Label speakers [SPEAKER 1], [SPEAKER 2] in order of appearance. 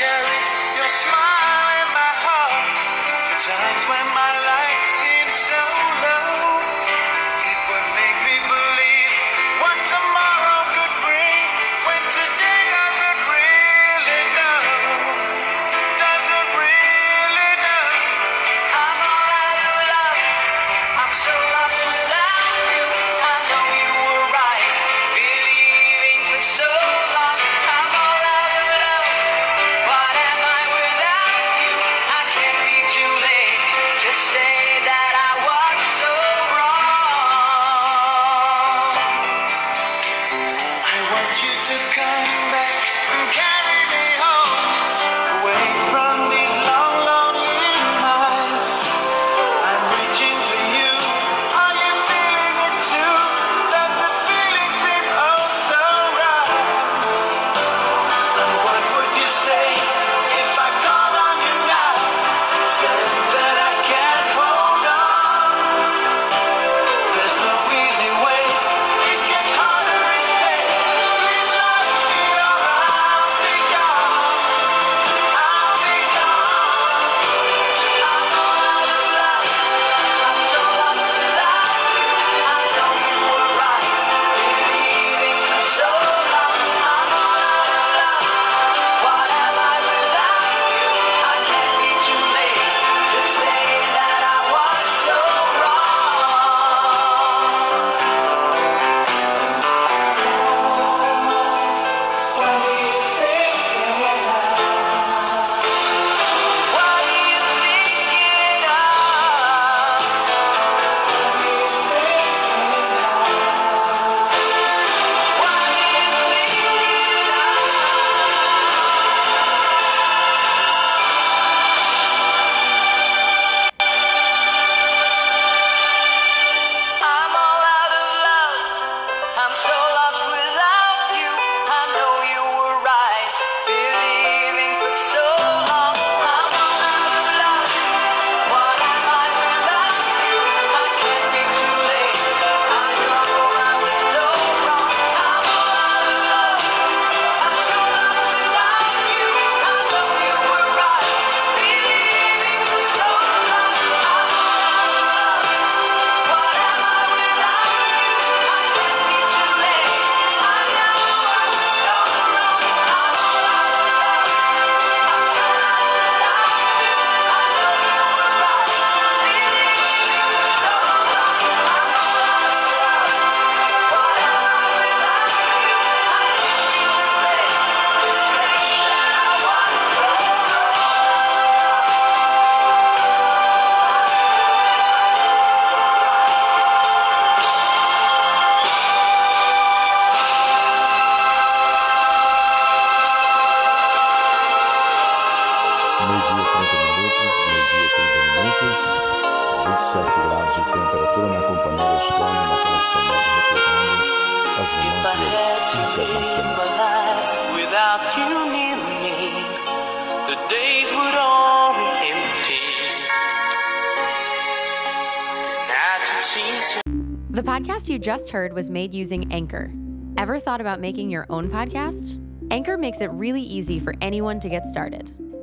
[SPEAKER 1] carry your smile.
[SPEAKER 2] meio-dia 27 graus de temperatura,
[SPEAKER 1] minha companheira as
[SPEAKER 2] internacionais.
[SPEAKER 1] Without you near me, the days would all be empty.
[SPEAKER 3] The podcast you just heard was made using Anchor. Ever thought about making your own podcast? Anchor makes it really easy for anyone to get started.